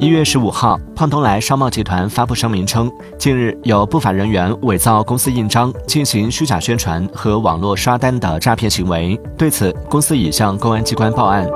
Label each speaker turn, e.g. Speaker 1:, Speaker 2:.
Speaker 1: 一月十五号胖东来商贸集团发布声明称近日有不法人员伪造公司印章进行虚假宣传和网络刷单的诈骗行为。对此公司已向公安机关报案。